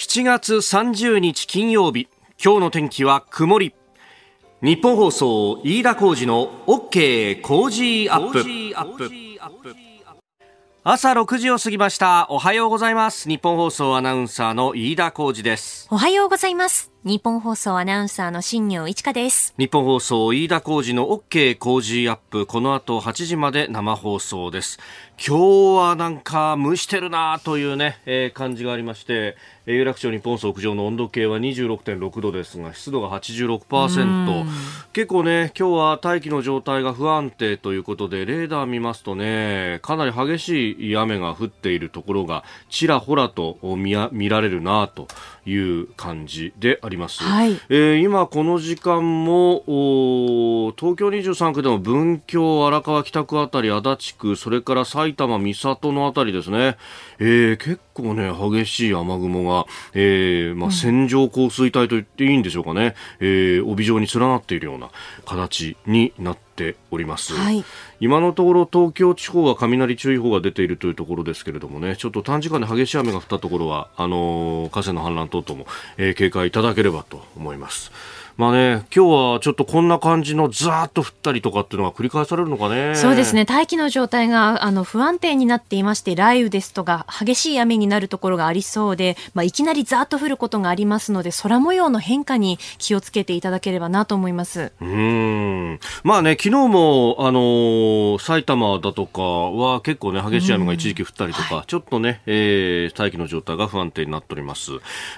7月30日金曜日今日の天気は曇り。日本放送飯田浩二の OK 工事アップ。朝6時を過ぎました。おはようございます。日本放送アナウンサーの飯田浩二です。おはようございます。日本放送アナウンサーの新業一華です。日本放送飯田浩二の OK 工事アップ。この後8時まで生放送です。今日はなんか蒸してるなというね、えー、感じがありまして有楽町日本屋上の温度計は26.6度ですが湿度が86%結構ね今日は大気の状態が不安定ということでレーダー見ますとねかなり激しい雨が降っているところがちらほらと見見られるなという感じであります、はい、えー、今この時間も東京23区でも文京荒川北区あたり足立区それから埼玉三郷のあたりですね、えー、結構ね激しい雨雲が、えーまあ、線状降水帯と言っていいんでしょうかね、うん、えー、帯状に連なっているような形になってております、はい、今のところ東京地方は雷注意報が出ているというところですけれどもねちょっと短時間で激しい雨が降ったところはあの河川の氾濫等々も、えー、警戒いただければと思います。まあね、今日はちょっとこんな感じのザーッと降ったりとかっていうのが繰り返されるのかね。そうですね。大気の状態があの不安定になっていまして、雷雨ですとか激しい雨になるところがありそうで、まあ、いきなりザーッと降ることがありますので、空模様の変化に気をつけていただければなと思います。うん。まあね、昨日も、あのー、埼玉だとかは結構ね、激しい雨が一時期降ったりとか、はい、ちょっとね、えー、大気の状態が不安定になっております。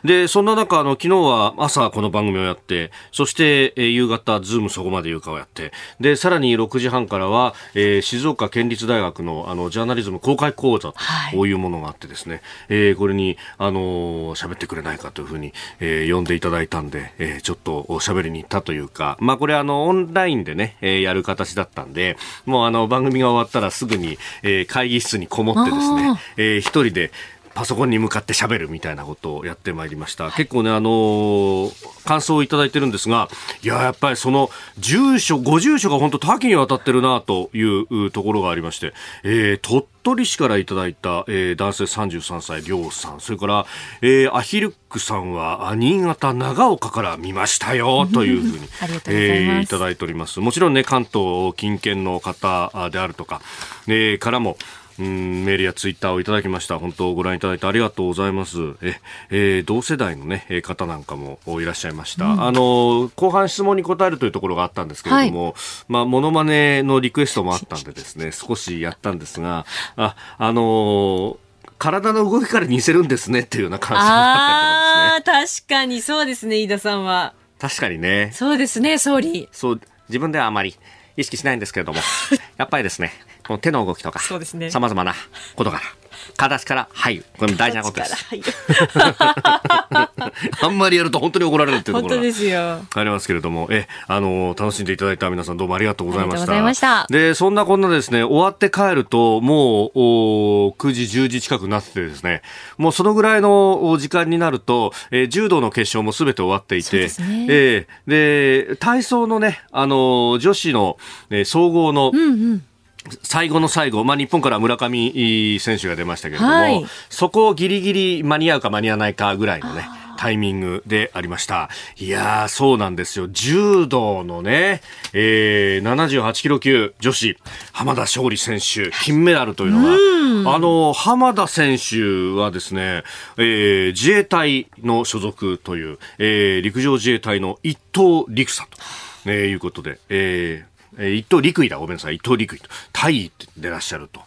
で、そんな中、あの、昨日は朝この番組をやって、そして、えー、夕方、ズームそこまで言うかをやって、で、さらに6時半からは、えー、静岡県立大学の、あの、ジャーナリズム公開講座と、こういうものがあってですね、えー、これに、あのー、喋ってくれないかというふうに、えー、呼んでいただいたんで、えー、ちょっと喋りに行ったというか、まあ、これあの、オンラインでね、えー、やる形だったんで、もうあの、番組が終わったらすぐに、えー、会議室にこもってですね、えー、一人で、パソコンに向かって喋るみたいなことをやってまいりました。結構ね、あのー、感想をいただいてるんですが、いや、やっぱりその、住所、ご住所が本当多岐にわたってるなというところがありまして、えー、鳥取市からいただいた、えー、男性33歳、りょうさん、それから、えー、アヒルックさんは、新潟長岡から見ましたよ、というふうに、えー、いただいております。もちろんね、関東近県の方であるとか、えー、からも、うんメールやツイッターをいただきました。本当ご覧いただいてありがとうございます。え、えー、同世代のね、方なんかもいらっしゃいました。うん、あの、後半質問に答えるというところがあったんですけれども、はい、まあ、モノマネのリクエストもあったんでですね、少しやったんですが、あ、あの体の動きから似せるんですねっていうような感想があったんですね。確かにそうですね、飯田さんは。確かにね。そうですね、総理。そう、自分ではあまり意識しないんですけれども、やっぱりですね、この手の動きとか、そうですね。様々なことから、形から入る。これ大事なことです。あんまりやると本当に怒られるっていうところがありますけれども、え、あの、楽しんでいただいた皆さんどうもありがとうございました。した。で、そんなこんなですね、終わって帰ると、もう、お9時、10時近くなっててですね、もうそのぐらいの時間になると、えー、柔道の決勝もすべて終わっていて、ね、えー、で、体操のね、あの、女子の、えー、総合の、うんうん最後の最後、まあ、日本から村上選手が出ましたけれども、はい、そこをギリギリ間に合うか間に合わないかぐらいのね、タイミングでありました。いやー、そうなんですよ。柔道のね、えー、78キロ級女子、浜田勝利選手、金メダルというのが、あの、浜田選手はですね、えー、自衛隊の所属という、えー、陸上自衛隊の一等陸佐と、えー、いうことで、えー、えー、一等陸位だ、ごめんなさい、一等陸位と、大尉でらっしゃると。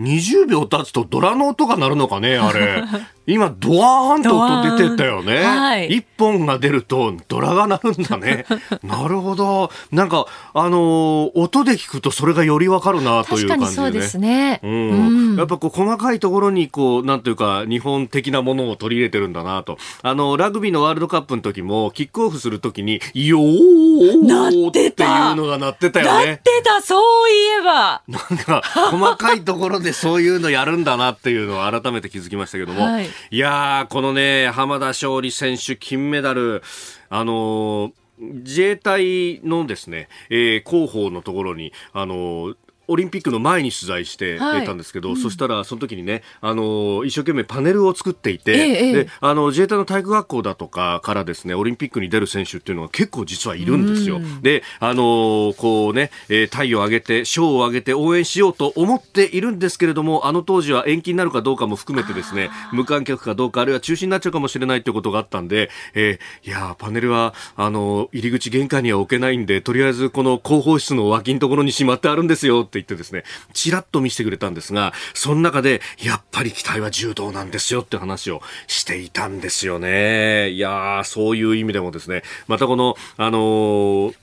20秒経つとドラの音が鳴るのかね、あれ。今、ドワーンと音出てたよね。はい、一本が出ると、ドラが鳴るんだね。なるほど。なんか、あのー、音で聞くとそれがよりわかるなという感じで、ね。そうですね。うん。やっぱこう、細かいところに、こう、なんていうか、日本的なものを取り入れてるんだなと。あの、ラグビーのワールドカップの時も、キックオフするときに、よーっていうのが鳴ってたよね。鳴ってた、そういえば。なんか、細かいところでそういうのやるんだなっていうのを改めて気づきましたけども。はいいやー、このね、浜田勝利選手金メダル、あのー、自衛隊のですね、えー、広報のところに、あのーオリンピックの前に取材してたんですけど、はい、そしたらその時にね、あの一生懸命パネルを作っていて、ええ、であの自衛隊の体育学校だとかからですねオリンピックに出る選手っていうのは結構実はいるんですよ。で、あのこうね、えー、太陽を上げて賞を上げて応援しようと思っているんですけれども、あの当時は延期になるかどうかも含めてですね、無観客かどうかあるいは中止になっちゃうかもしれないということがあったんで、えー、いやパネルはあの入り口玄関には置けないんで、とりあえずこの広報室の脇のところにしまってあるんですよって言ってですね、ちらっと見せてくれたんですが、その中で、やっぱり期待は柔道なんですよって話をしていたんですよね。いやー、そういう意味でもですね、またこの、あのー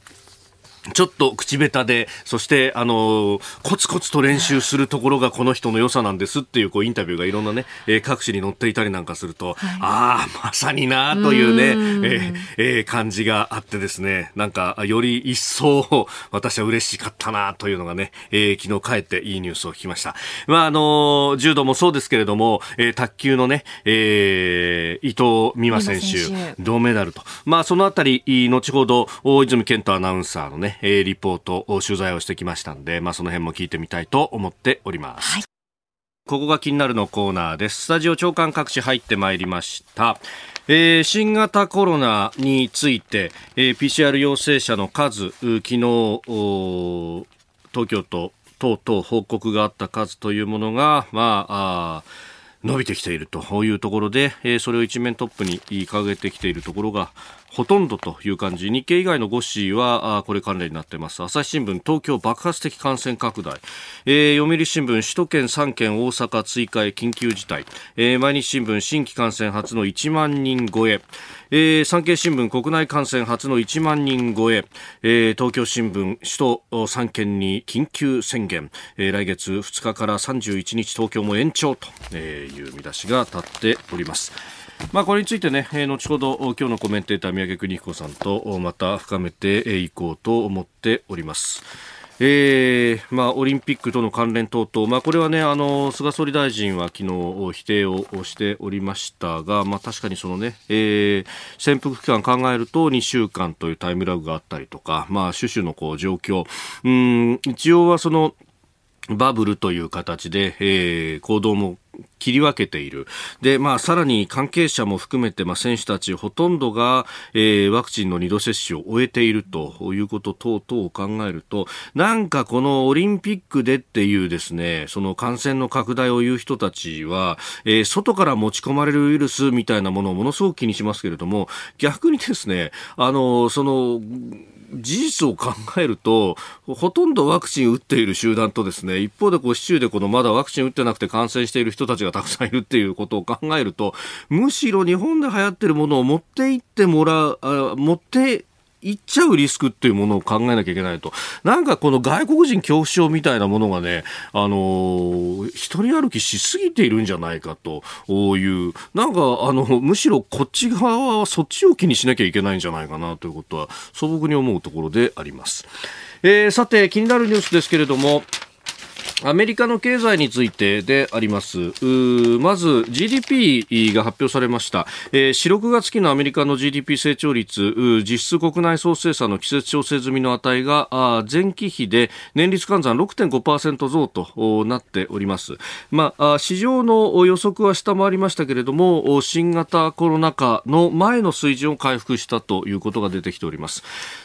ちょっと口下手で、そして、あの、コツコツと練習するところがこの人の良さなんですっていう、こう、インタビューがいろんなね、えー、各紙に載っていたりなんかすると、はい、ああ、まさになというね、えー、えー、感じがあってですね、なんか、より一層、私は嬉しかったなというのがね、えー、昨日帰っていいニュースを聞きました。まあ、あの、柔道もそうですけれども、えー、卓球のね、えー、伊藤美誠選手、銅メダルと。まあ、そのあたり、後ほど、大泉健太アナウンサーのね、えー、リポート、取材をしてきましたんで、まあ、その辺も聞いてみたいと思っております。はい。ここが気になるのコーナーです。スタジオ長官各紙入ってまいりました。えー、新型コロナについて、えー、PCR 陽性者の数、昨日、東京都等々報告があった数というものが、まあ、あ伸びてきているというところで、えー、それを一面トップに掲げてきているところがほとんどという感じ。日経以外の5紙はこれ関連になっています。朝日新聞東京爆発的感染拡大、えー、読売新聞首都圏3県大阪追加へ緊急事態、えー、毎日新聞新規感染初の1万人超え。えー、産経新聞国内感染初の1万人超え。えー、東京新聞首都3県に緊急宣言、えー、来月2日から31日東京も延長という見出しが立っております。まあ、これについてね、えー、後ほど今日のコメンテーター宮家邦彦さんとまた深めていこうと思っております。えーまあ、オリンピックとの関連等々、まあ、これはねあの菅総理大臣は昨日否定をしておりましたが、まあ、確かにそのね、えー、潜伏期間考えると2週間というタイムラグがあったりとか、まあ、種々のこう状況うん一応はそのバブルという形で、えー、行動も切り分けている。で、まあ、さらに関係者も含めて、まあ、選手たちほとんどが、えー、ワクチンの2度接種を終えているということ等々を考えると、なんかこのオリンピックでっていうですね、その感染の拡大を言う人たちは、えー、外から持ち込まれるウイルスみたいなものをものすごく気にしますけれども、逆にですね、あの、その、事実を考えると、ほとんどワクチン打っている集団とですね、一方でこう市中でこのまだワクチン打ってなくて感染している人たちがたくさんいるっていうことを考えると、むしろ日本で流行ってるものを持って行ってもらう、あ持って行っちゃうリスクっていうものを考えなきゃいけないと。なんかこの外国人恐怖症みたいなものがね、あのー、一人歩きしすぎているんじゃないかという、なんかあの、むしろこっち側はそっちを気にしなきゃいけないんじゃないかなということは素朴に思うところであります。えー、さて、気になるニュースですけれども、アメリカの経済についてであります。まず GDP が発表されました。えー、4、6月期のアメリカの GDP 成長率、実質国内総生産の季節調整済みの値が前期比で年率換算6.5%増となっております。まあ、市場の予測は下回りましたけれども、新型コロナ禍の前の水準を回復したということが出てきております。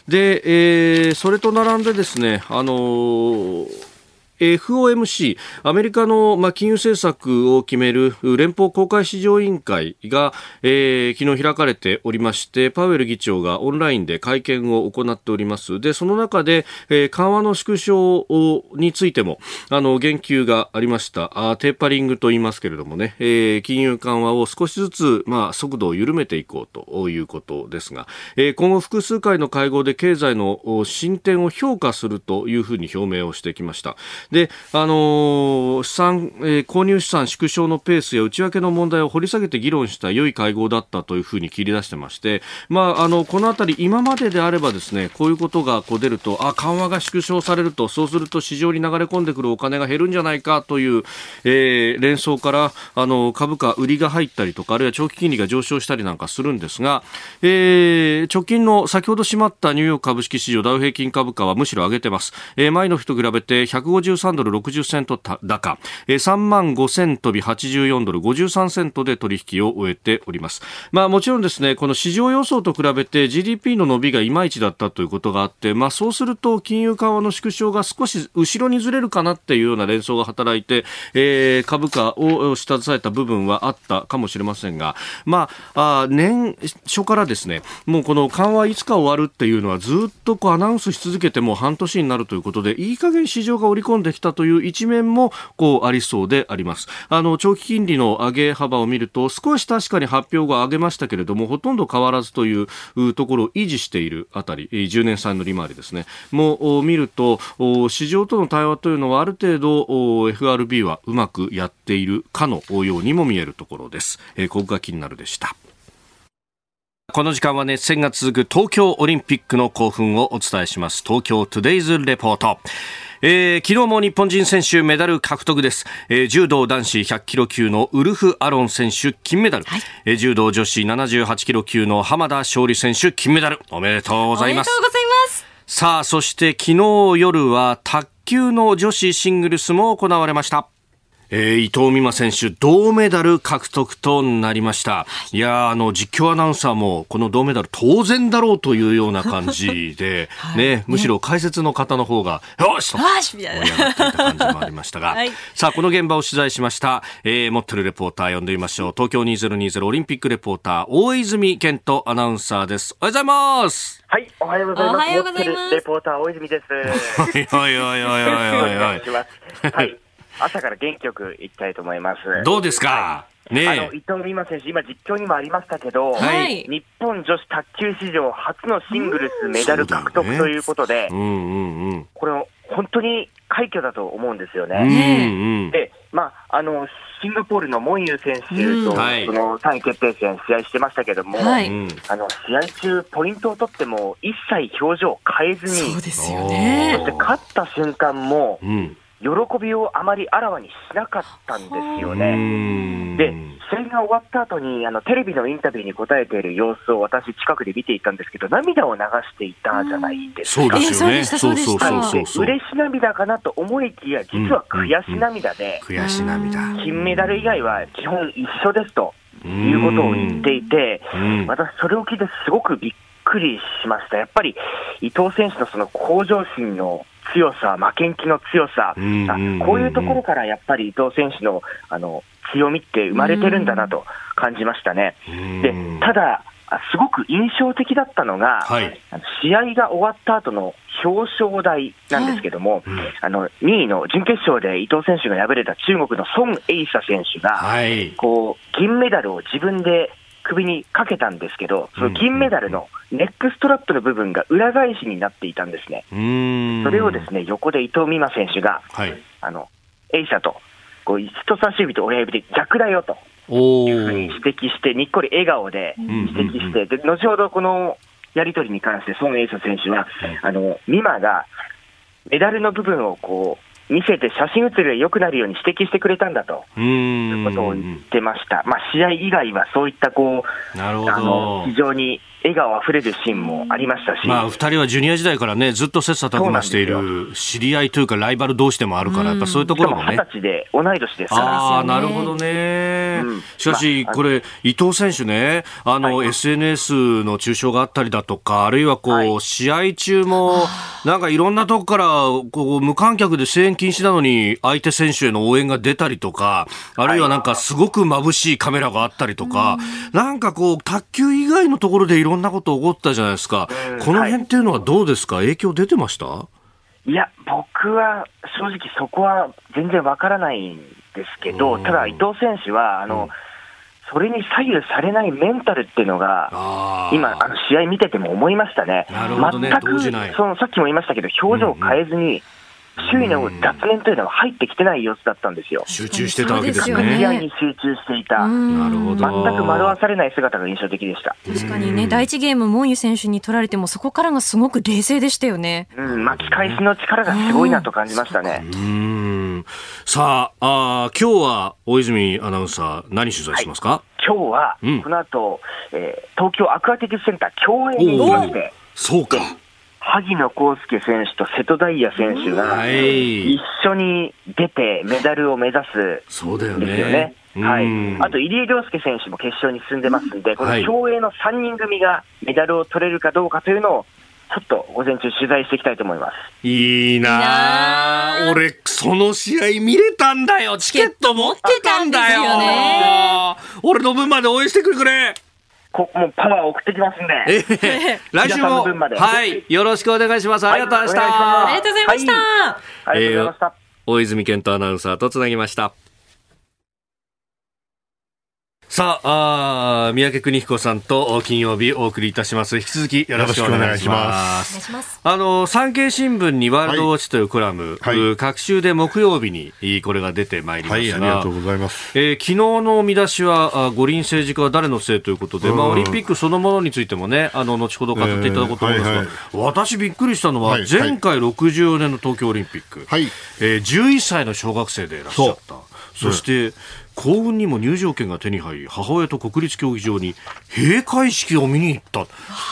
で、えー、それと並んでですね、あのー FOMC、アメリカの、金融政策を決める連邦公開市場委員会が、えー、昨日開かれておりまして、パウエル議長がオンラインで会見を行っております。で、その中で、えー、緩和の縮小についても、あの、言及がありました。あテーパリングと言いますけれどもね、えー、金融緩和を少しずつ、まあ、速度を緩めていこうということですが、えー、今後複数回の会合で経済の進展を評価するというふうに表明をしてきました。で、あのー、資産、えー、購入資産縮小のペースや内訳の問題を掘り下げて議論した良い会合だったというふうに切り出してまして、まあ、あの、このあたり今までであればですね、こういうことがこう出ると、あ、緩和が縮小されると、そうすると市場に流れ込んでくるお金が減るんじゃないかという、えー、連想から、あの、株価売りが入ったりとか、あるいは長期金利が上昇したりなんかするんですが、えー、直近の先ほど閉まったニューヨーク株式市場ダウ平均株価はむしろ上げてます。えー、前の日と比べて153 53ドル60セント高、3万5000飛び84ドル53セントで取引を終えております。まあもちろんですね、この市場予想と比べて GDP の伸びがいまいちだったということがあって、まあそうすると金融緩和の縮小が少し後ろにずれるかなっていうような連想が働いて、えー、株価を下支えた部分はあったかもしれませんが、まあ、あ年初からですね、もうこの緩和いつか終わるっていうのはずっとこうアナウンスし続けても半年になるということで、いい加減市場が織り込んでできたという一面もこうありそうであります。あの、長期金利の上げ幅を見ると、少し確かに発表が上げましたけれども、ほとんど変わらずというところを維持しているあたり、10年債の利回りですね、もう見ると、市場との対話というのはある程度 FRB はうまくやっているかのようにも見えるところです。えー、ここが気になるでした。この時間は熱戦が続く東京オリンピックの興奮をお伝えします。東京トゥデイズレポート。えー、昨日も日本人選手メダル獲得です、えー、柔道男子100キロ級のウルフ・アロン選手金メダル、はい、えー、柔道女子78キロ級の浜田勝利選手金メダル。おめでとうございます。さあそして昨日夜は卓球の女子シングルスも行われましたえー、伊藤美誠選手、銅メダル獲得となりました。いやあの、実況アナウンサーも、この銅メダル当然だろうというような感じで、はい、ね、むしろ解説の方の方が、よしと盛り上がっていた感じもありましたが、はい、さあ、この現場を取材しました、えー、持ってるレポーター呼んでみましょう。東京2020オリンピックレポーター、大泉健人アナウンサーです。おはようございます。はい、おはようございます。おはようございます。レポーター、大泉です。はい、はい、はい、はい、はい。お願いします。はい。朝から元気よくいきたいと思います。どうですか、ね、あの伊藤美誠選手、今、実況にもありましたけど、はい、日本女子卓球史上初のシングルスメダル獲得ということで、これ、本当に快挙だと思うんですよね。で、まあ、あのシンガポールのモンユー選手と、その3位決定戦、試合してましたけども、はい、あの試合中、ポイントを取っても、一切表情変えずに、そうですよね。そして勝った瞬間も、うん喜びをあまりあらわにしなかったんですよね。で、試合が終わった後にあのテレビのインタビューに答えている様子を私、近くで見ていたんですけど、涙を流していたじゃないですか。そうですよね。そうそうそうそう。嬉し涙かなと思いきや、実は悔し涙で、悔し涙。金メダル以外は基本一緒ですということを言っていて、私、それを聞いてすごくびっくりしました。やっぱり伊藤選手のその向上心の強さ、負けん気の強さ、こういうところからやっぱり伊藤選手のあの強みって生まれてるんだなと感じましたね。でただすごく印象的だったのが、はい、試合が終わった後の表彰台なんですけども、はい、あの2位の準決勝で伊藤選手が敗れた中国の孫エイサ選手が、はい、こう銀メダルを自分で首にかけたんですけど、その金メダルのネックストラップの部分が裏返しになっていたんですね。それをですね横で伊藤美誠選手が、はい、あのエイサとこう人差し指と親指で逆だよと。いうふうに指摘して、にっこり笑顔で指摘して、で後ほどこのやり取りに関して、孫エイサ選手は、あの美誠がメダルの部分をこう見せて写真写りが良くなるように指摘してくれたんだと。いうことを言ってました、まあ、試合以外はそういったこうあの非常に笑顔あふれるシーンもありましたし、まあ、2人はジュニア時代からね、ずっと切磋琢磨している知り合いというか、ライバル同士でもあるから、やっぱそういうところもね。歳で同い年ですああ、なるほどね。うん、しかし、これ、伊藤選手ね、あの、はい、SNS の中傷があったりだとか、あるいはこう、はい、試合中も、なんかいろんなとこから、こう、無観客で声援禁止なのに、相手選手への応援が出たりとか、あるいはなんかすごく眩しいカメラがあったりとか、なんかこう、卓球以外のところでいろんなこと起こったじゃないですか、この辺っていうのはどうですか、はい、影響出てました？いや、僕は正直そこは全然わからないんですけど、ただ伊藤選手は、あの、うん。それに左右されないメンタルっていうのが、今、あの試合見てても思いましたね、ね。全くそのさっきも言いましたけど、表情を変えずに、周囲の雑念というのは入ってきてない様子だったんですよ。集中してたわけですね。試合に集中していた。なるほど。全く惑わされない姿が印象的でした。確かにね、第一ゲーム、モンユ選手に取られても、そこからがすごく冷静でしたよね。うん、巻き返しの力がすごいなと感じましたね。うん。さあ、あ今日は大泉アナウンサー、何取材しますか、はい、今日は、この後、えー、東京アクアティクスセンター共演に行きまして。そうか。萩野公介選手と瀬戸大也選手が一緒に出てメダルを目指すんですよね。はい、あと入江陵介選手も決勝に進んでますんで、この競泳の3人組がメダルを取れるかどうかというのを、ちょっと午前中取材していきたいと思います。いいな俺、その試合見れたんだよ。チケット持ってたんだよ。よ俺の分まで応援してくれくれ。こもうパワー送ってきますんで。えー、来週も、はい、よろしくお願いします。ありがとうございました。ありがとうございました。ありがとうございました。大泉健人アナウンサーとつなぎました。さああ、三宅邦彦さんと金曜日お送りいたします。引き続きよろしくお願いします。ます。あの、産経新聞にワールドウォッチというコラム、はい、各週で木曜日にこれが出てまいりました。が、はい、ありがとうございます。えー、昨日の見出しは、五輪政治家は誰のせいということで、まあ、オリンピックそのものについてもね、あの、後ほど語っていただこうと思いますが、えーはいはい、私びっくりしたのは、前回64年の東京オリンピック、はい、えー、11歳の小学生でいらっしゃった。そして、幸運にも入場券が手に入り母親と国立競技場に閉会式を見に行った。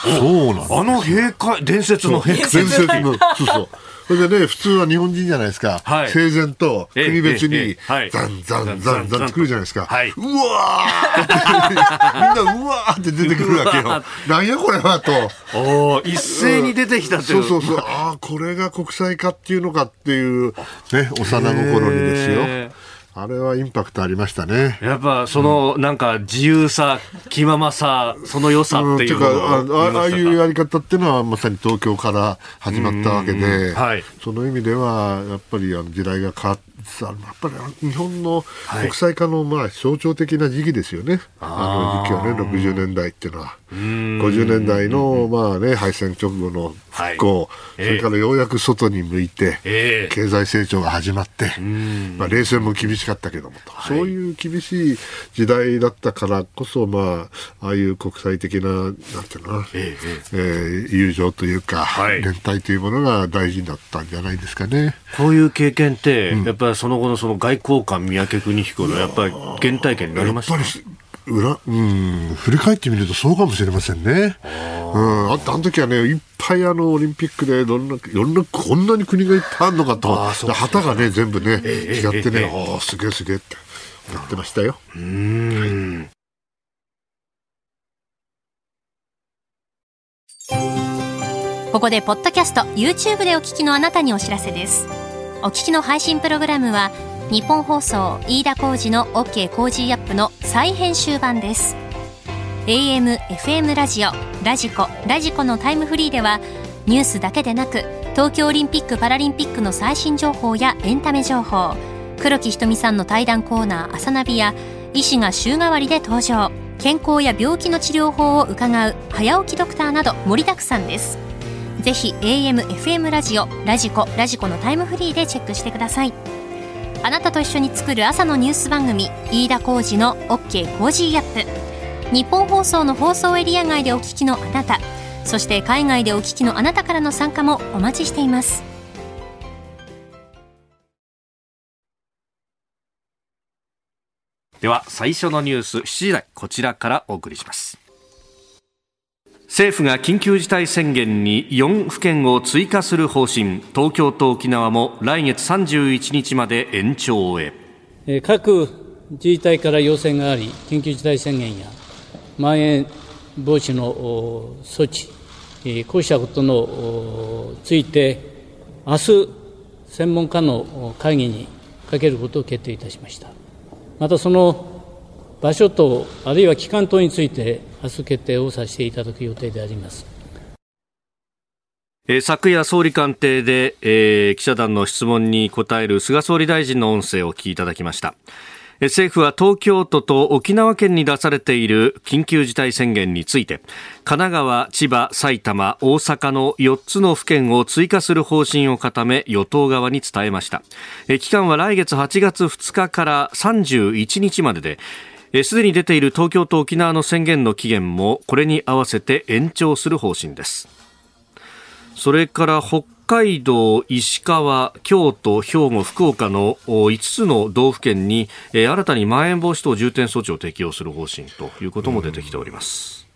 そうなんあの閉会伝説の閉会。伝説の。そうそう。それでね、普通は日本人じゃないですか。はい、整然と国別に、ザンザンザンザン作るじゃないですか。はい、うわーって、みんなうわーって出てくるわけよ。なんやこれはと。お一斉に出てきたってそうそうそう。ああ、これが国際化っていうのかっていう、ね、幼心にですよ。あれはインパクトありましたね。やっぱその、うん、なんか自由さ、気ままさ、その良さっていうのを、うん、あああいうやり方っていうのはまさに東京から始まったわけで、はい、その意味ではやっぱりあの時代が変わって、やっぱり日本の国際化のまあ象徴的な時期ですよね、はい、あの時期はね、60年代っていうのは。50年代のまあ、ね、敗戦直後の復興、それからようやく外に向いて、えー、経済成長が始まって、まあ、冷戦も厳しかったけどもと、はい、そういう厳しい時代だったからこそ、まあ、ああいう国際的な、なんていうのかな、えー、えー、友情というか、はい、連帯というものが大事だったんじゃないですかね。こういう経験って、うん、やっぱりその後のその外交官、三宅邦彦のやっぱり原体験になりました裏、うん、振り返ってみるとそうかもしれませんね。うん、ああの時はね、いっぱいあの、オリンピックで、どんな、いろんな、こんなに国がいっぱいあるのかと、旗がね、全部ね、違ってね、ああ、すげえすげえってやってましたよ。うん。ここで、ポッドキャスト、YouTube でお聞きのあなたにお知らせです。お聞きの配信プログラムは、日本放送飯田浩二の OK コージーアップの再編集版です。AM、FM ラジオ、ラジコ、ラジコのタイムフリーではニュースだけでなく東京オリンピック・パラリンピックの最新情報やエンタメ情報黒木ひとみさんの対談コーナー「あさナビ」や医師が週替わりで登場。健康や病気の治療法を伺う早起きドクターなど盛りだくさんです。ぜひ AM、FM ラジオ、ラジコ、ラジコのタイムフリーでチェックしてください。あなたと一緒に作る朝のニュース番組飯田浩二の OK コージーアップ。日本放送の放送エリア外でお聞きのあなたそして海外でお聞きのあなたからの参加もお待ちしています。では最初のニュース7時台こちらからお送りします。政府が緊急事態宣言に4府県を追加する方針東京と沖縄も来月31日まで延長へ。各自治体から要請があり緊急事態宣言やまん延防止の措置こうしたことのついて明日専門家の会議にかけることを決定いたしました。またその場所等、あるいは期間等について、明日決定をさせていただく予定であります。昨夜、総理官邸で、えー、記者団の質問に答える菅総理大臣の音声をお聞きいただきました。政府は東京都と沖縄県に出されている緊急事態宣言について神奈川、千葉、埼玉、大阪の4つの府県を追加する方針を固め与党側に伝えました期間は来月8月2日から31日までですでに出ている東京と沖縄の宣言の期限もこれに合わせて延長する方針です。それから北海道、石川、京都、兵庫、福岡の5つの道府県に、新たにまん延防止等重点措置を適用する方針ということも出てきております。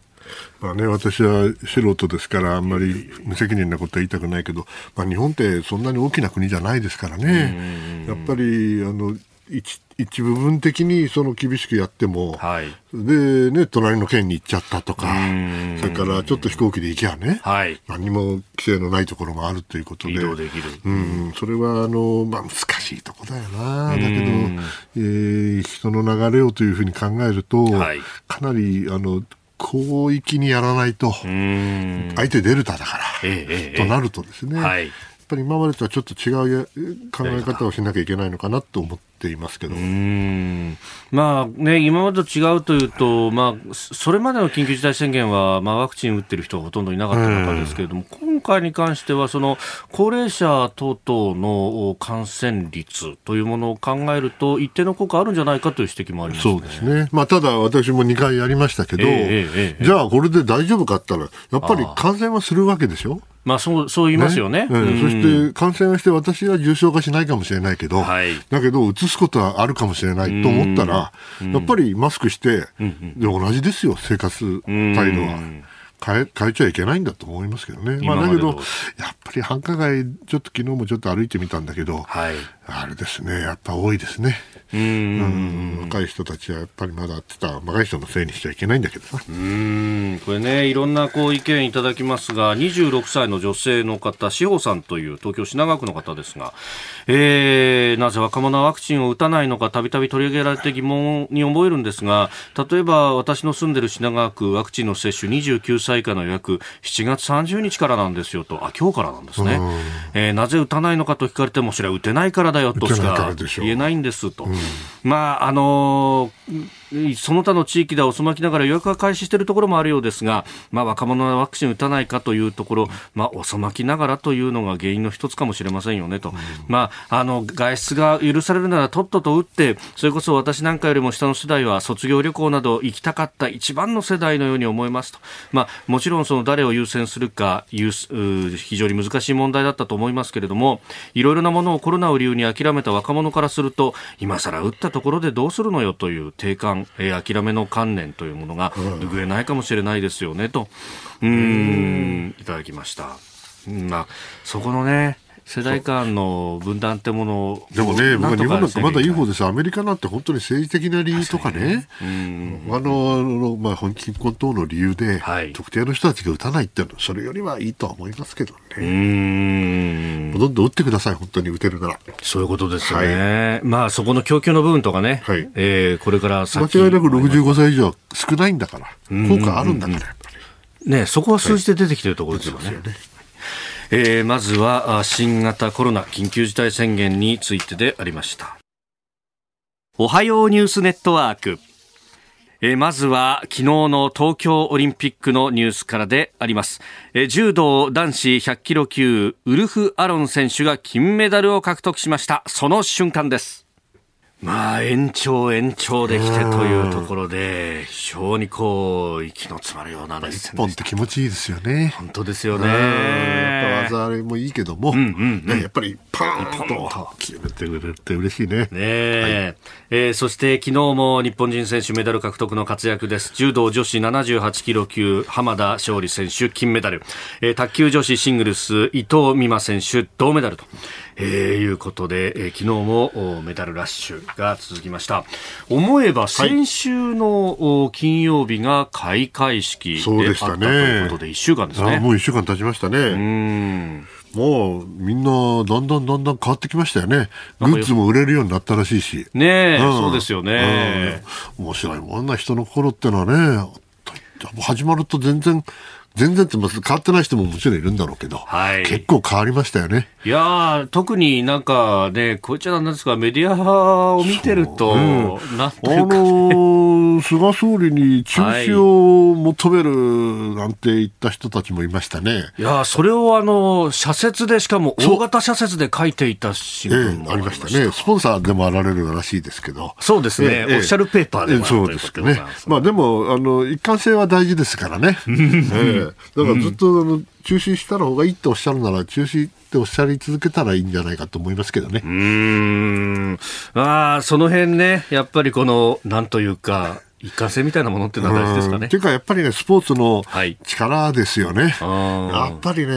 まあね、私は素人ですから、あんまり無責任なことは言いたくないけど、まあ、日本ってそんなに大きな国じゃないですからね、やっぱりあの一一部分的にその厳しくやっても、はい、でね、隣の県に行っちゃったとか、それからちょっと飛行機で行きゃね、はい、何も規制のないところもあるということで、移動できる。うん、それはあの、まあ、難しいとこだよな、だけど、えー、人の流れをというふうに考えると、はい、かなりあの広域にやらないと、相手デルタだから、ええ、となるとですね、はい、ぱり今までとはちょっと違う考え方をしなきゃいけないのかなと思っていますけど。まあね、今までと違うというと、まあ、それまでの緊急事態宣言は、まあ、ワクチン打ってる人はほとんどいなかった中ですけれども、今回に関しては、その高齢者等々の感染率というものを考えると、一定の効果あるんじゃないかという指摘もあります、ね、そうですね、まあ、ただ、私も2回やりましたけど、えーえー、じゃあ、これで大丈夫かったら、やっぱり感染はするわけでしょ？まあ、そう、そう言いますよね。ね。そして感染はして私は重症化しないかもしれないけど、はい、だけど、移すことはあるかもしれないと思ったら、やっぱりマスクして、で同じですよ、生活態度は。変え変えちゃいけないんだと思いますけどね。まあ、だけど、やっぱり繁華街、ちょっと昨日もちょっと歩いてみたんだけど、はい、あれですね、やっぱ多いですね。うん。若い人たちはやっぱりまだってた若い人のせいにしちゃいけないんだけど。うん。これねいろんなこう意見いただきますが26歳の女性の方志保さんという東京品川区の方ですが、えー、なぜ若者はワクチンを打たないのかたびたび取り上げられて疑問に思えるんですが例えば私の住んでる品川区ワクチンの接種29歳以下の予約7月30日からなんですよと。あ今日からなんですね、えー、なぜ打たないのかと聞かれてもそれは打てないからだよとしか言えないんですと。うんまああのーその他の地域では遅まきながら予約が開始しているところもあるようですが、まあ、若者はワクチン打たないかというところ、まあ、遅まきながらというのが原因の一つかもしれませんよねと、うん、まあ、あの外出が許されるならとっとと打ってそれこそ私なんかよりも下の世代は卒業旅行など行きたかった一番の世代のように思いますと、まあ、もちろんその誰を優先するか非常に難しい問題だったと思いますけれどもいろいろなものをコロナを理由に諦めた若者からすると今更打ったところでどうするのよという定感えー、諦めの観念というものが拭えないかもしれないですよねと、うん、いただきました。まあ、そこのね、世代間の分断ってものをでもね、僕は日本なんかまだいい方ですアメリカなんて本当に政治的な理由とかね、あの、まあ、貧困等の理由で、はい、特定の人たちが打たないっていうのは、それよりはいいとは思いますけどね。うん。どんどん打ってください、本当に打てるなら。そういうことですよね。はい、まあ、そこの供給の部分とかね、はい、えー、これから間違いなく65歳以上少ないんだから、効果あるんだから。ね、そこは数字で出てきてるところですよね。はいえー、まずは新型コロナ緊急事態宣言についてでありました。おはようニュースネットワーク。えー、まずは昨日の東京オリンピックのニュースからであります、えー、柔道男子100キロ級ウルフ・アロン選手が金メダルを獲得しました。その瞬間です。まあ、延長延長できてというところで、非常にこう、息の詰まるような一本って気持ちいいですよね。本当ですよね。技あれもいいけども、うんうんうん、やっぱりパーンと決めてくれて嬉しいね。ねえ、はい、えー、そして昨日も日本人選手メダル獲得の活躍です。柔道女子78キロ級、浜田勝利選手金メダル。えー、卓球女子シングルス、伊藤美誠選手銅メダルと。えー、いうことで、えー、昨日もメダルラッシュが続きました。思えば先週の、金曜日が開会式であったということで1週間ですね。もう1週間経ちましたね。うん。もうみんなだんだんだんだん変わってきましたよね。グッズも売れるようになったらしいし。ねえ、うん、そうですよね、うん、面白いもんな人の心ってのはね、始まると全然全然変わってない人ももちろんいるんだろうけど、はい、結構変わりましたよね。いや特になんかね、こいつはなんですか、メディアを見てると、う。ん、なんていうか、ね、あの菅総理に中止を求めるなんて言った人たちもいましたね。はい、いやそれをあの、社説で、しかも大型社説で書いていた新聞もありました,、ね。スポンサーでもあられるらしいですけど。そうですね、えー、オフィシャルペーパーでもあるそうですね。まあでも、あの、一貫性は大事ですからね。えー、だからずっと、あの、中止した方がいいっておっしゃるなら、中止っておっしゃり続けたらいいんじゃないかと思いますけどね。うん。ああ、その辺ね、やっぱりこの、なんというか、一貫性みたいなものっていうのは大事ですかね。っていうか、やっぱりね、スポーツの力ですよね。はい、やっぱりね、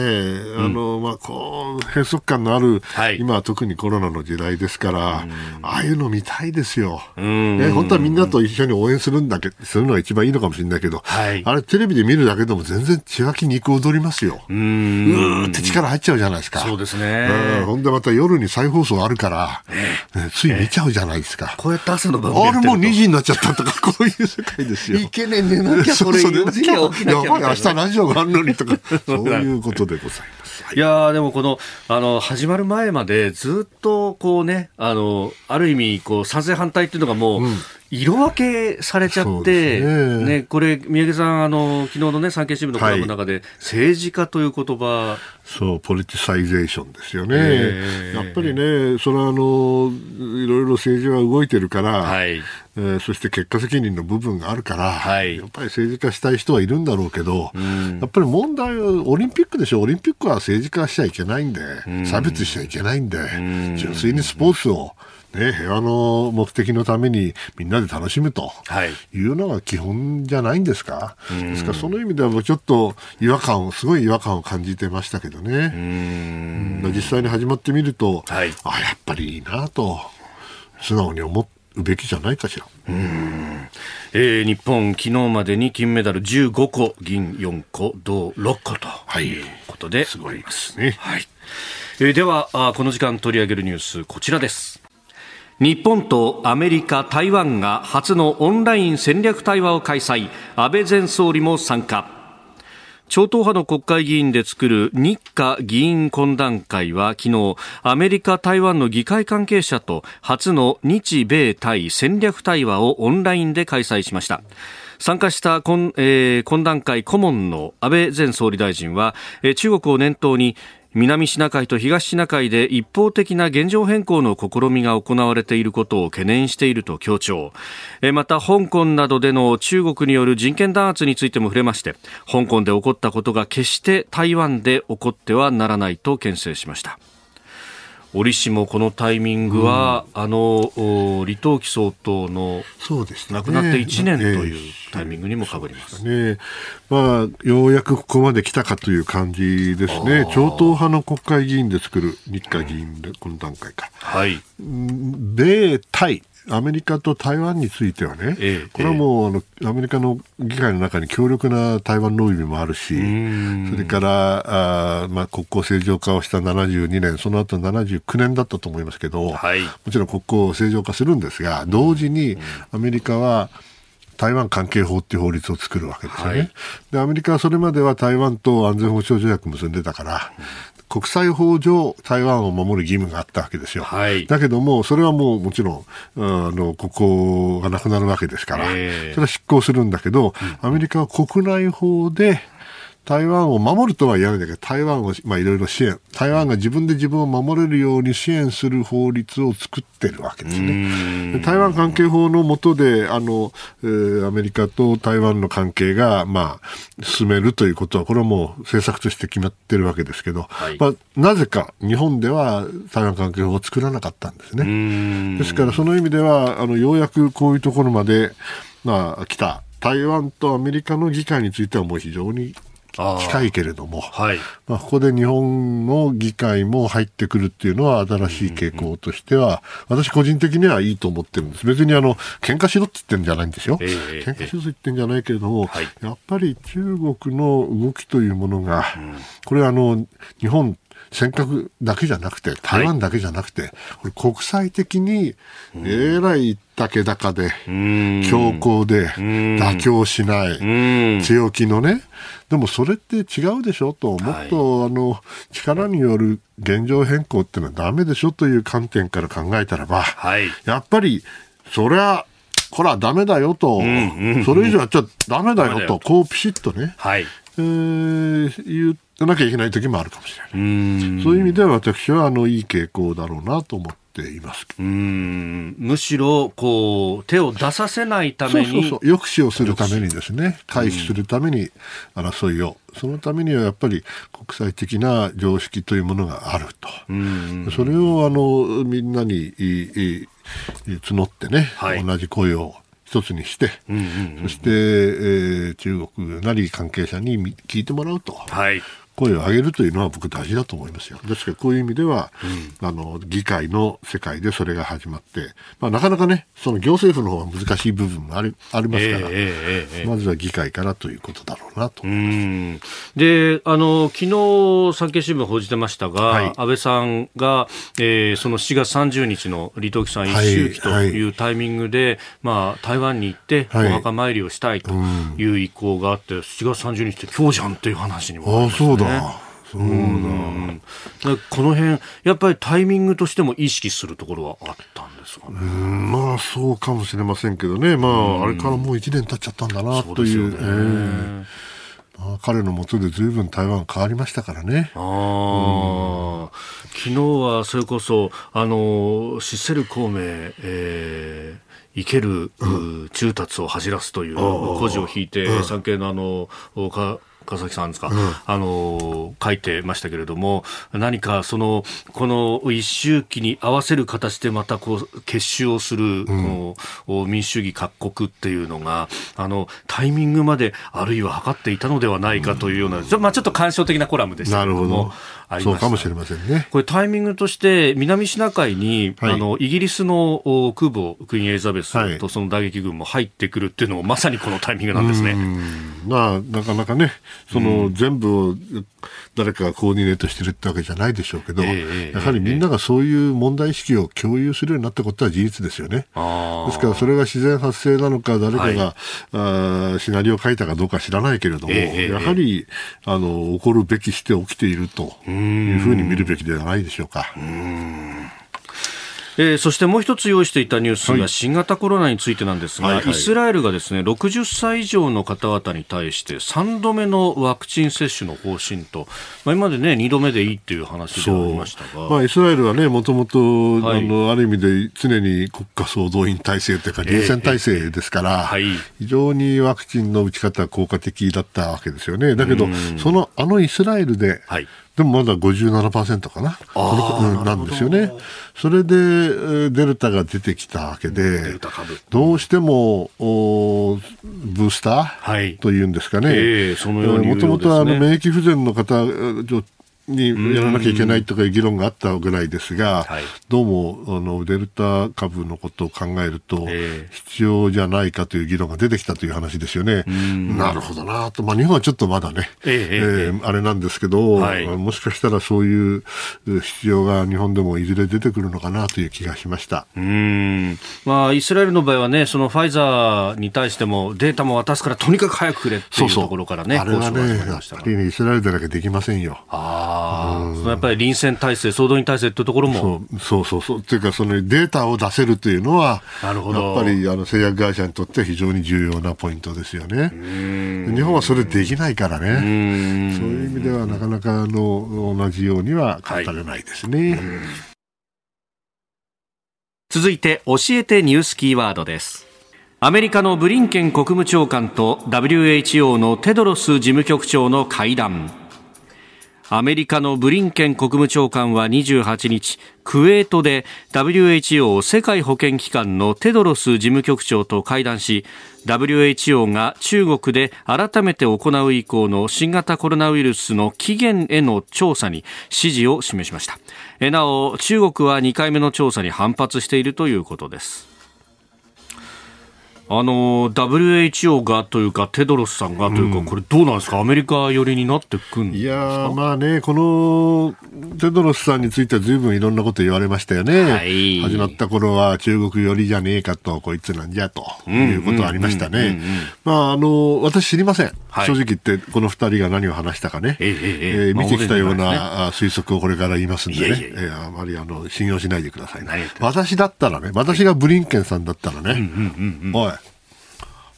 あの、うん、まあ、こう、閉塞感のある、はい、今は特にコロナの時代ですから、ああいうの見たいですよ。ね、本当はみんなと一緒に応援するんだけするのが一番いいのかもしれないけど、はい、あれテレビで見るだけでも全然血湧き肉踊りますよ。うーって力入っちゃうじゃないですか。そうですね。ほんでまた夜に再放送あるから、ね、つい見ちゃうじゃないですか。こうやって朝の番組あれもう2時になっちゃったとか、こういう世界ですよ。いけねえ、寝なきゃ、これ4時に起きなきゃ。やばい、明日ラジオがあるのにとか、そういうことでございます。いやでもこのあの始まる前までずっとこうねあのある意味こう賛成反対っていうのがもう、色分けされちゃって、ね、ね、これ、三宅さん、あの昨日のね、産経新聞のコラムの中で、はい、政治家という言葉。そう、ポリティサイゼーションですよね。やっぱりね、それはあの、いろいろ政治は動いてるから、はい、えー、そして結果責任の部分があるから、はい、やっぱり政治家したい人はいるんだろうけど、うん、やっぱり問題はオリンピックでしょ、オリンピックは政治家しちゃいけないんで、うん、差別しちゃいけないんで、うん、純粋にスポーツを、ね、平和の目的のためにみんなで楽しむとい。うのが基本じゃないんですか、はい、ですからその意味ではちょっと違和感を、すごい違和感を感じてましたけどね、うん。実際に始まってみると、はい、あやっぱりいいなと、素直に思うべきじゃないかしら。うん。えー、日本、昨日までに金メダル15個、銀4個、銅6個とい。うことで、はい、す。ごいですね。はい。えー、ではあ、この時間取り上げるニュース、こちらです。日本とアメリカ、台湾が初のオンライン戦略対話を開催。安倍前総理も参加。超党派の国会議員で作る日華議員懇談会は昨日アメリカ、台湾の議会関係者と初の日米対戦略対話をオンラインで開催しました。参加した懇,、えー、懇談会顧問の安倍前総理大臣は、えー、中国を念頭に南シナ海と東シナ海で一方的な現状変更の試みが行われていることを懸念していると強調。また香港などでの中国による人権弾圧についても触れまして香港で起こったことが決して台湾で起こってはならないと牽制しました。折しもこのタイミングは、うん、あの李登輝総統の亡くなって1年というタイミングにもかぶります、ね。まあ、ようやくここまで来たかという感じですね、超党派の国会議員で作る日華議員で、この段階か。はい、米対アメリカと台湾についてはね、ええ、これはもうあのアメリカの議会の中に強力な台湾ロビーもあるし、それからあ、まあ、国交正常化をした72年、その後79年だったと思いますけど、はい、もちろん国交正常化するんですが、同時にアメリカは、台湾関係法っていう法律を作るわけですよね、はい、で。アメリカはそれまでは台湾と安全保障条約結んでたから、国際法上、台湾を守る義務があったわけですよ。はい、だけども、それはもうもちろん、あの、ここがなくなるわけですから、それは執行するんだけど、アメリカは国内法で、台湾を守るとは言わないんだけど、台湾を、まあ、いろいろ支援、台湾が自分で自分を守れるように支援する法律を作ってるわけですね。台湾関係法の下で、あの、えー、アメリカと台湾の関係が、まあ、進めるということは、これはもう政策として決まってるわけですけど、はい、まあ、なぜか日本では台湾関係法を作らなかったんですね。ですから、その意味では、あの、ようやくこういうところまで、まあ、来た。台湾とアメリカの議会についてはもう非常に近いけれども、はい。まあ、ここで日本の議会も入ってくるっていうのは新しい傾向としては、うんうん、私個人的にはいいと思ってるんです。別にあの、喧嘩しろって言ってるんじゃないんですよ。えー、喧嘩しろって言ってるんじゃないけれども、やっぱり中国の動きというものが、うん、これあの、日本尖閣だけじゃなくて、台湾だけじゃなくて、はい、これ国際的にえらい武高で、強硬で、妥協しない、強気のね、でもそれって違うでしょと、もっと、はい、あの力による現状変更っていうのはだめでしょという観点から考えたらば、はい、やっぱりそりゃ、これはだめだよと、うんうんうん、それ以上やっちゃだめだよ。と、こうピシッとね、はい、えー、言なきゃいけない時もあるかもしれない。そういう意味では私はあのいい傾向だろうなと思っています。うん。むしろこう手を出させないために。そうそうそう。抑止をするためにですね。回避するために争いを、そのためにはやっぱり国際的な常識というものがあると、それをあのみんなに募ってね、はい、同じ声を一つにして、そして、えー、中国なり関係者に聞いてもらうと。はい声を上げるというのは僕大事だと思いますよ。ですからこういう意味では、うん、あの、議会の世界でそれが始まって、まあなかなかね、その行政府の方が難しい部分もありありますから、えーえー、まずは議会からということだろうなとで、あの、昨日産経新聞報じてましたが、はい、安倍さんが、えー、その7月30日の李登輝さん一周忌というタイミングで、はいはい、まあ台湾に行ってお墓参りをしたいという意向があって、7月30日って今日じゃんっていう話にもなりましたね。だ。そうだ。この辺、やっぱりタイミングとしても意識するところはあったんですかね？まあ、そうかもしれませんけどね。まあ、あれからもう1年経っちゃったんだな、という。うえーまあ、彼のもとでずいぶん台湾変わりましたからね。あうん、昨日はそれこそ、あの、シセル孔明、えー、生ける、うん、中達を走らすという故事を引いて、うん、産経のあの、か川崎さんですか、うん、あの書いてましたけれども、何かそのこの一周期に合わせる形でまたこう結集をする、この民主主義各国っていうのがあのタイミングまであるいは測っていたのではないかというような、うん、まあ、ちょっと感傷的なコラムでしたけれども。ありまそうかもしれませんね。これタイミングとして南シナ海に、はい、あのイギリスの空母クイーンエリザベスとその打撃軍も入ってくるっていうのもまさにこのタイミングなんですね。まあなかなかねその、全部を誰かがコーディネートしてるってわけじゃないでしょうけど、えー、やはりみんながそういう問題意識を共有するようになったことは事実ですよね。ですからそれが自然発生なのか誰かが、はい、あシナリオを書いたかどうか知らないけれども、えー、やはりあの起こるべきして起きていると。いうふうに見るべきではないでしょうか。えー、そしてもう一つ用意していたニュースが新型コロナについてなんですが、はいはい。はい、イスラエルがですね60歳以上の方々に対して3度目のワクチン接種の方針と、まあ、今までね2度目でいいっていう話でありましたが、まあ、イスラエルはねもともと、あのある意味で常に国家総動員体制というか臨戦体制ですから、えーはい、非常にワクチンの打ち方は効果的だったわけですよね。だけどそのあのイスラエルで、はいでもまだ57%かな、なんですよね。それでデルタが出てきたわけで、どうしてもおブースターというんですかね、もともと免疫不全の方にやらなきゃいけないとかいう議論があったぐらいですが、はい、どうもあのデルタ株のことを考えると、必要じゃないかという議論が出てきたという話ですよね。なるほどなと、まあ、日本はちょっとまだね、えー、えー、あれなんですけど、はい、もしかしたらそういう必要が日本でもいずれ出てくるのかなという気がしました。うん。まあ、イスラエルの場合はね、そのファイザーに対してもデータも渡すからとにかく早くくれっていうところからね、そうそう。あれはね、やっぱり、ね、イスラエルでなきゃできませんよ。ああやっぱり臨戦体制、総動員体制というところもそうそうそうというか、そのデータを出せるというのは、なるほどやっぱりあの製薬会社にとっては非常に重要なポイントですよね。日本はそれできないからね、そういう意味ではなかなかあの同じようには語れないですね。はい、続いて、教えてニュースキーワードです。アメリカのブリンケン国務長官と WHO のテドロス事務局長の会談。アメリカのブリンケン国務長官は28日、クウェートで WHO 世界保健機関のテドロス事務局長と会談し、WHO が中国で改めて行う意向の新型コロナウイルスの起源への調査に支持を示しました。なお、中国は2回目の調査に反発しているということです。あの WHO がというか、テドロスさんがというか、うん、これ、どうなんですか、アメリカ寄りになってくんいやまあね、このテドロスさんについては、ずいぶんいろんなこと言われましたよね、はい、始まった頃は中国寄りじゃねえかと、こいつなんじゃということはありましたね、私、知りません、はい、正直言って、この二人が何を話したかね、えー、えー、見てきたような推測をこれから言いますんでね、えー、あまりあの信用しないでくださいね。私だったらね、私がブリンケンさんだったらね、おい、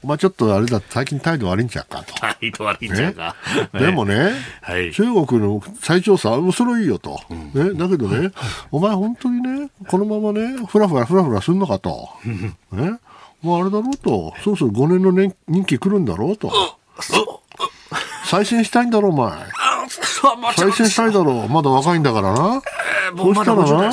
お前ちょっとあれだ、最近態度悪いんちゃうかと。態度悪いんちゃうか。でもね、はい、中国の再調査、それいいよと。うん、ね、だけどね、お前本当にね、このままね、ふらふらふらふらすんのかと。ね、もうあれだろうと、そうそう5年の年任期来るんだろうと。再選したいんだろ、お前。再選したいだろう。まだ若いんだからな。えー、そうしたらな、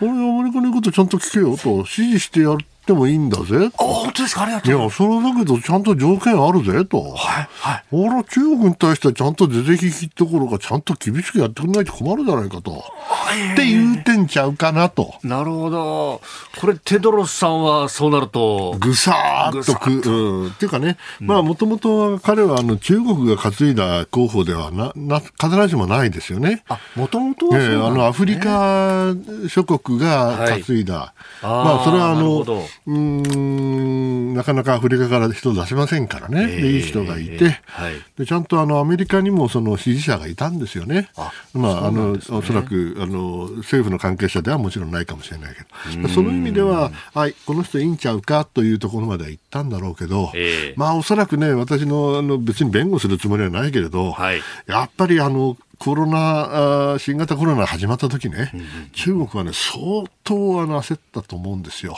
俺、アメリカの言うことちゃんと聞けよと、指示してやるってもいいんだぜと。本当ですか？ありがとう。いや、それだけど、ちゃんと条件あるぜと。はい。はい。俺は中国に対してはちゃんと出てききところがちゃんと厳しくやってくれないと困るじゃないかと。って言うてんちゃうかなと。なるほど。これ、テドロスさんはそうなると。ぐさーっとく。うん。っていうかね、まあ、もともと彼はあの中国が担いだ候補ではな、な、必ずしもないですよね。あ、もともとはそうなんですね。あの、アフリカ諸国が担いだ。はい、まあ、それはあの、うん、なかなかアフリカから人出せませんからね。えー、いい人がいて、はい、で、ちゃんとあの、アメリカにもその支持者がいたんですよね。あまあ、あの、おそらく、あの、政府の関係者ではもちろんないかもしれないけど、その意味では、はい、この人いいんちゃうかというところまでは行ったんだろうけど、えー、まあ、おそらくね、私の、あの、別に弁護するつもりはないけれど、はい、やっぱりあの、コロナ、新型コロナ始まった時ね、うんうん、中国はね、相当あの焦ったと思うんですよ。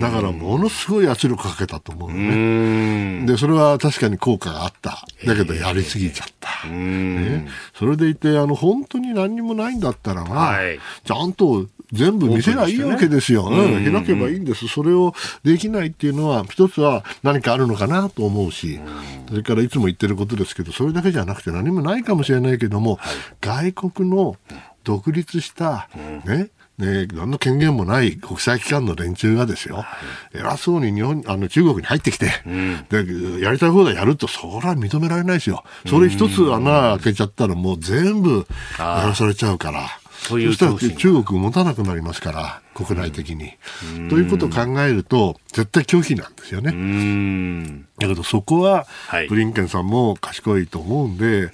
だからものすごい圧力かけたと思うのね。で、それは確かに効果があった。だけどやりすぎちゃった。ね、それでいて、あの、本当に何にもないんだったらば、はい、ちゃんと全部見せりゃいいわけですよ、ね、うん、開けばいいんです、それをできないっていうのは、一つは何かあるのかなと思うし、それからいつも言ってることですけど、それだけじゃなくて何もないかもしれないけども、はい、外国の独立した、ね、ね、何の権限もない国際機関の連中がですよ、偉そうに日本、あの中国に入ってきて、うん、で、やりたい放題やると、それは認められないですよ。それ一つ穴開けちゃったらもう全部やらされちゃうから。そういうそしたら中国持たなくなりますから、国内的に。ということを考えると、絶対拒否なんですよね。だけどそこは、ブリンケンさんも賢いと思うんで、はい、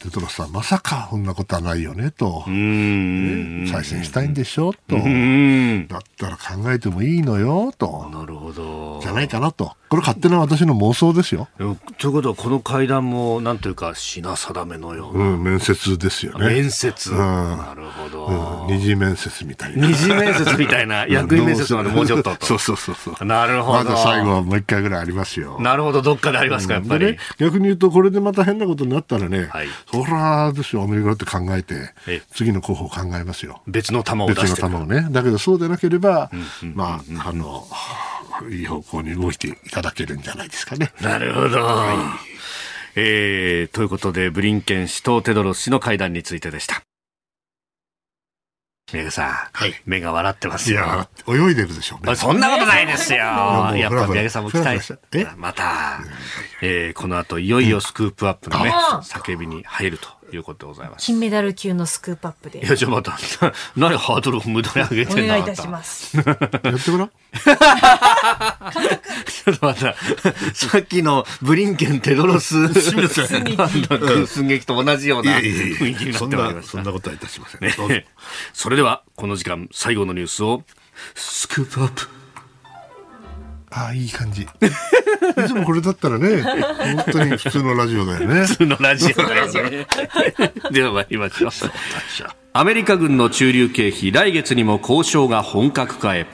テトロスさん、まさかそんなことはないよねと、ね、再選したいんでしょと、だったら考えてもいいのよと、なるほど。じゃないかなと、これ、勝手な私の妄想ですよ。ということは、この会談も、なんというか、品定めのような、うん、面接ですよね。面接、うん、なるほど、うん、二次面接みたいな。二次面接 みたいな、役員面接までもうちょっとと。そうそうそうそう。なるほど。まだ最後はもう一回ぐらいありますよ。なるほど、どっかでありますか、やっぱり。ね、逆に言うと、これでまた変なことになったらね、はい、そらですよ、アメリカって考えて、次の候補を考えますよ。別の球を出して別の球をね。だけど、そうでなければ、まあ、あの、いい方向に動いていただけるんじゃないですかね。なるほど。はい、えー、ということで、ブリンケン氏とテドロス氏の会談についてでした。宮家さん、はい、目が笑ってますよ。いや、泳いでるでしょうね。そんなことないですよ。やっぱ宮家さんも期待して。また、えー、この後いよいよスクープアップのね、叫びに入ると。いうことでございます。金メダル級のスクープアップで。いや、じゃあまた、何ハードルを無駄に上げてんの？お願いいたします。やってごらん。ちょっと待った。さっきのブリンケン・テドロス寸劇と同じような雰囲気になってまいりました。そんなことはいたしません。ね、それでは、この時間、最後のニュースを、スクープアップ。ああ、いい感じ。いつもこれだったらね、本当に普通のラジオだよね。普通のラジオだよね。では参りましょう。アメリカ軍の駐留経費、来月にも交渉が本格化へ。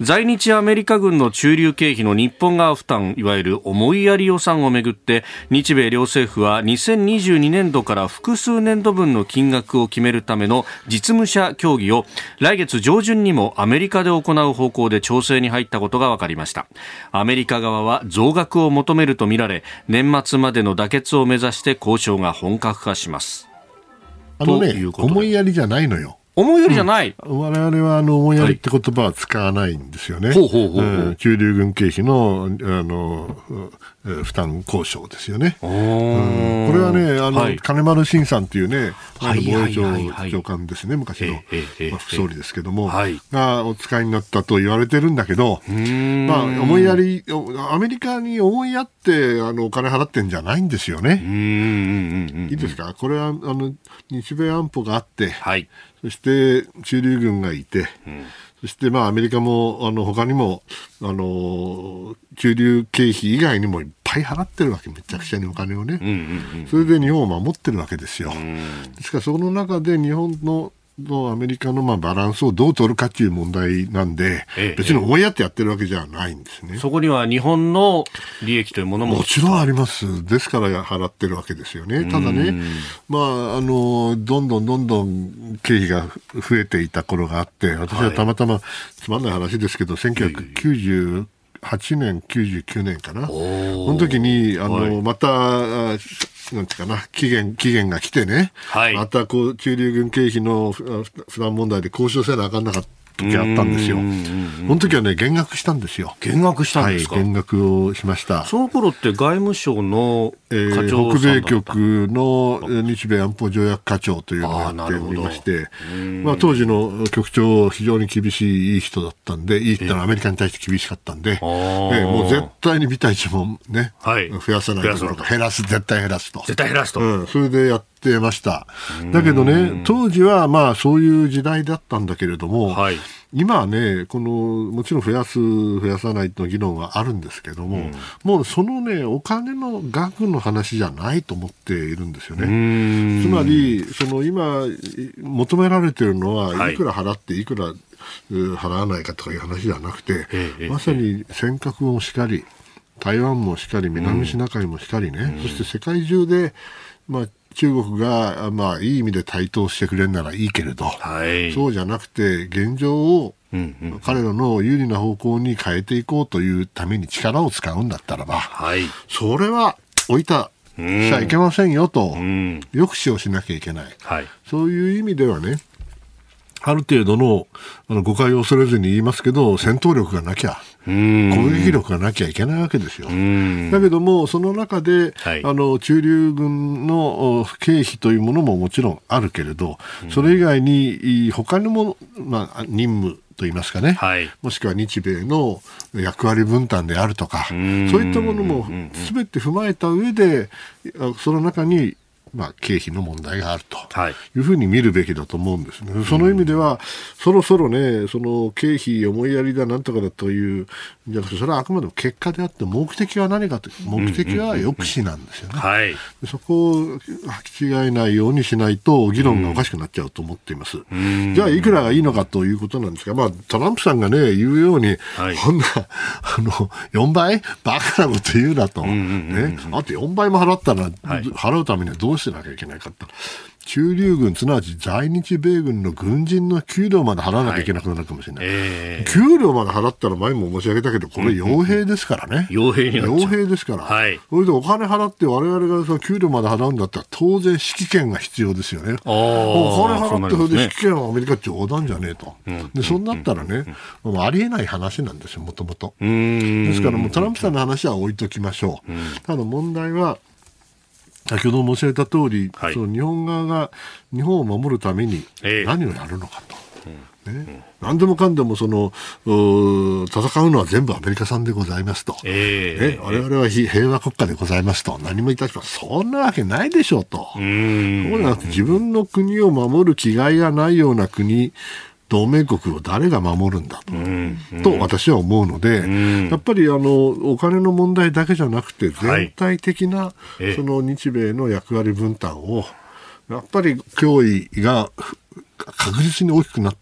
在日アメリカ軍の駐留経費の日本側負担いわゆる思いやり予算をめぐって日米両政府は2022年度から複数年度分の金額を決めるための実務者協議を来月上旬にもアメリカで行う方向で調整に入ったことが分かりました。アメリカ側は増額を求めるとみられ年末までの妥結を目指して交渉が本格化します。あのね思いやりじゃないのよ思いやりじゃない。うん、我々はあの思いやりって言葉は使わないんですよね。ほうほうほう駐留軍経費のあの負担交渉ですよね。うん、これはね、あの、はい、金丸信さんっていうね、あの防衛省長官ですね、昔の、まあ、副総理ですけども、はい、がお使いになったと言われてるんだけど、まあ、思いやり、アメリカに思いやって、あの、お金払ってんじゃないんですよね。いいですか？これは、あの、日米安保があって、はい、そして駐留軍がいて、うん。そしてまあアメリカもあの他にもあの駐留経費以外にもいっぱい払ってるわけ。めちゃくちゃにお金をね、それで日本を守ってるわけですよ。ですからその中で日本のとアメリカのまあバランスをどう取るかっていう問題なんで、ええ、別に思いやってやってるわけじゃないんですね。そこには日本の利益というものももちろんあります。ですから払ってるわけですよね。ただね、まあ、あの、どんどんどんどん経費が増えていた頃があって、私はたまたま、つまんない話ですけど、1990 8年、99年かな。この時に、あの、はい、また、なんていうかな、期限、期限が来てね、はい、またこう、駐留軍経費の負担問題で交渉せなあかんなかった。時あったんですよ。その時はね、減額したんですよ。減額したんですか、はい、減額をしました。その頃って外務省の課長、えー、北米局の日米安保条約課長というのをやっておりまして、まあ、当時の局長、非常に厳しいいい人だったんで、いいってのはアメリカに対して厳しかったんで、えー、もう絶対にビタ一もね、はい、増やさないとか、減らす、絶対減らすと。絶対減らすと。うん、それでやってました。だけどね、当時はまあそういう時代だったんだけれども、はい。今はね、この、もちろん増やす、増やさないの議論はあるんですけども、うん、もうそのね、お金の額の話じゃないと思っているんですよね。つまり、その今、求められているのは、い。くら払って、いくら払わないかとかいう話じゃなくて、まさに尖閣もしかり、台湾もしかり、南シナ海もしかりね、うん、そして世界中で、まあ、中国が、まあ、いい意味で台頭してくれるならいいけれど、はい、そうじゃなくて、現状を彼らの有利な方向に変えていこうというために力を使うんだったらば、はい、それは置いたしちゃいけませんよと、抑止をしなきゃいけない、はい、そういう意味ではね、ある程度のあの誤解を恐れずに言いますけど、戦闘力がなきゃ、攻撃力がなきゃいけないわけですよ。だけども、その中で、はい、あの駐留軍の経費というものももちろんあるけれど、それ以外に他のもの、まあ、任務、と言いますかね、はい、もしくは日米の役割分担であるとか、そういったものもすべて踏まえた上で、その中にまあ、経費の問題があるというふうに見るべきだと思うんですね。その意味では、そろそろね、その経費思いやりだなんとかだという、じゃなくて、それはあくまでも結果であって、目的は何かと目的は抑止なんですよね。はい、そこを履き違えないようにしないと、議論がおかしくなっちゃうと思っています。じゃあ、いくらがいいのかということなんですが、まあ、トランプさんがね、言うように、はい、こんな、あの、4倍バカなこと言うなと。ね。あと4倍も払ったら、はい、払うためにはどうしなきゃいけないかと。駐留軍、すなわち在日米軍の軍人の給料まで払わなきゃいけなくなるかもしれない。はいえー、給料まで払ったら前も申し上げたけど、これ傭兵ですからね。傭兵に傭兵ですから。はい。それでお金払って我々がその給料まで払うんだったら当然指揮権が必要ですよね。お金払ってそれで指揮権はアメリカ冗談じゃねえと。で、そんなったらね、もうありえない話なんですよ、もともと。ですからもうトランプさんの話は置いときましょう。ただ問題は、先ほど申し上げた通り、はい、その日本側が日本を守るために何をやるのかと。えー、ね、うん、何でもかんでもその戦うのは全部アメリカ産でございますと、えー、我々は平和国家でございますと、何もいたします、そんなわけないでしょうと、そうじゃなくて、自分の国を守る気概がないような国同盟国を誰が守るんだとうんうん、と私は思うので、うん、やっぱりあのお金の問題だけじゃなくて全体的な、その日米の役割分担をやっぱり脅威が確実に大きくなって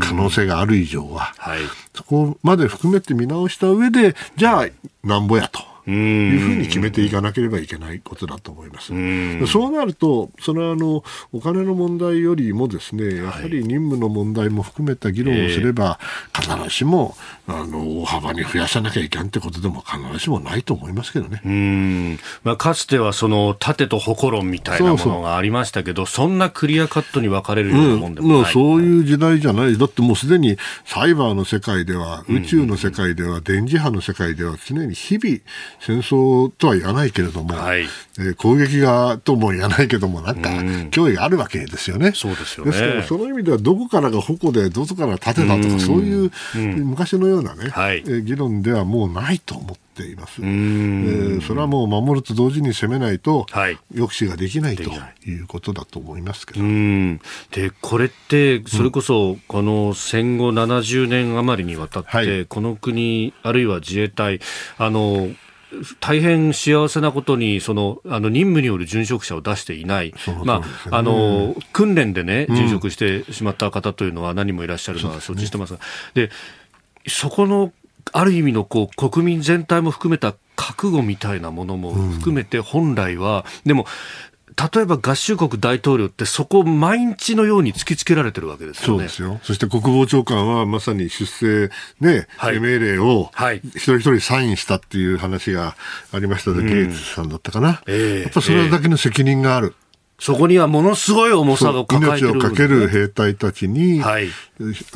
可能性がある以上は、はい、そこまで含めて見直した上でじゃあなんぼやと。いうふうに決めていかなければいけないことだと思います。うそうなると、そのあのお金の問題よりもですね、やはり任務の問題も含めた議論をすれば、必ずしもあの大幅に増やさなきゃいけんってことでも必ずしもないと思いますけどね。うん。まあ、かつてはその盾と矛論みたいなものがありましたけど、そんなクリアカットに分かれるようなもんでもない、うん、そういう時代じゃない。だってもうすでにサイバーの世界では、宇宙の世界では、電磁波の世界では常に日々戦争とは言わないけれども、はい、えー、攻撃がとも言わないけども、なんか脅威があるわけですよね。そうですよね。ですから、その意味ではどこからが矛で、どこから盾だとか、そういう昔のようなね、はい、議論ではもうないと思って。います、えー、それはもう守ると同時に攻めないと、抑止ができないとい。うことだと思いますけど。でこれって、それこそこの戦後70年余りにわたって、はい、この国、あるいは自衛隊、あの大変幸せなことにそのあの任務による殉職者を出していない、まあ、あの訓練で、ね、殉職してしまった方というのは何人もいらっしゃるのは承知してますが、でそこのある意味のこう国民全体も含めた覚悟みたいなものも含めて本来は、でも例えば合衆国大統領ってそこ毎日のように突きつけられてるわけですよね。そうですよ。そして国防長官はまさに出世ね、はい、命令を一人一人サインしたっていう話がありましたで、ゲイツさんだったかな。えー、やっぱそれだけの責任がある。そこにはものすごい重さを抱えてる、ね、命をかける兵隊たちに、はい、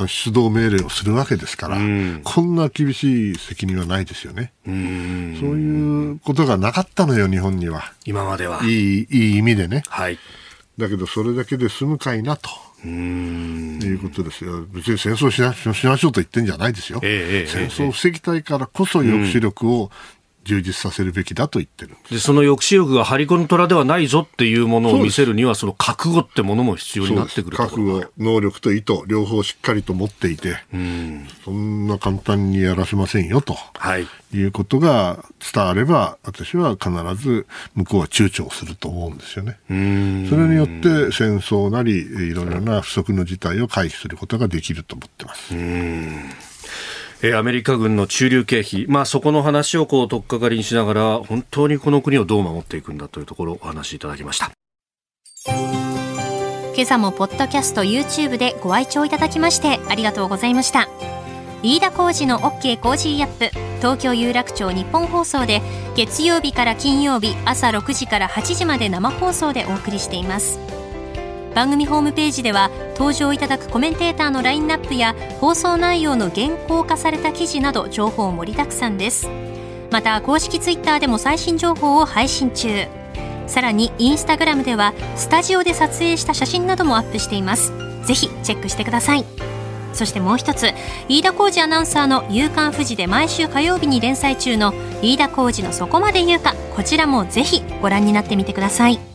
出動命令をするわけですから、うん、こんな厳しい責任はないですよね。うん、そういうことがなかったのよ、日本には。今までは。いい、いい意味でね。はい。だけど、それだけで済むかいなと。うんいうことですよ。別に戦争しなしましょうと言ってんじゃないですよ。えーえー、戦争を防ぎたいからこそ抑止力を充実させるべきだと言ってるでその抑止力が張り子の虎ではないぞっていうものを見せるにはその覚悟ってものも必要になってくる覚悟能力と意図両方しっかりと持っていてうん。そんな簡単にやらせませんよと、はい、いうことが伝われば私は必ず向こうは躊躇すると思うんですよね。それによって戦争なりいろいろな不測の事態を回避することができると思ってます。えー、アメリカ軍の駐留経費、まあ、そこの話をこう取っかかりにしながら本当にこの国をどう守っていくんだというところをお話しいただきました。今朝もポッドキャスト YouTube でご愛聴いただきましてありがとうございました。飯田浩二の OK コージーアップ東京有楽町日本放送で月曜日から金曜日朝6時から8時まで生放送でお送りしています。番組ホームページでは登場いただくコメンテーターのラインナップや放送内容の原稿化された記事など情報盛りだくさんです。また公式ツイッターでも最新情報を配信中。さらにインスタグラムではスタジオで撮影した写真などもアップしています。ぜひチェックしてください。そしてもう一つ飯田浩二アナウンサーの「夕刊富士」で毎週火曜日に連載中の飯田浩二のそこまで言うかこちらもぜひご覧になってみてください。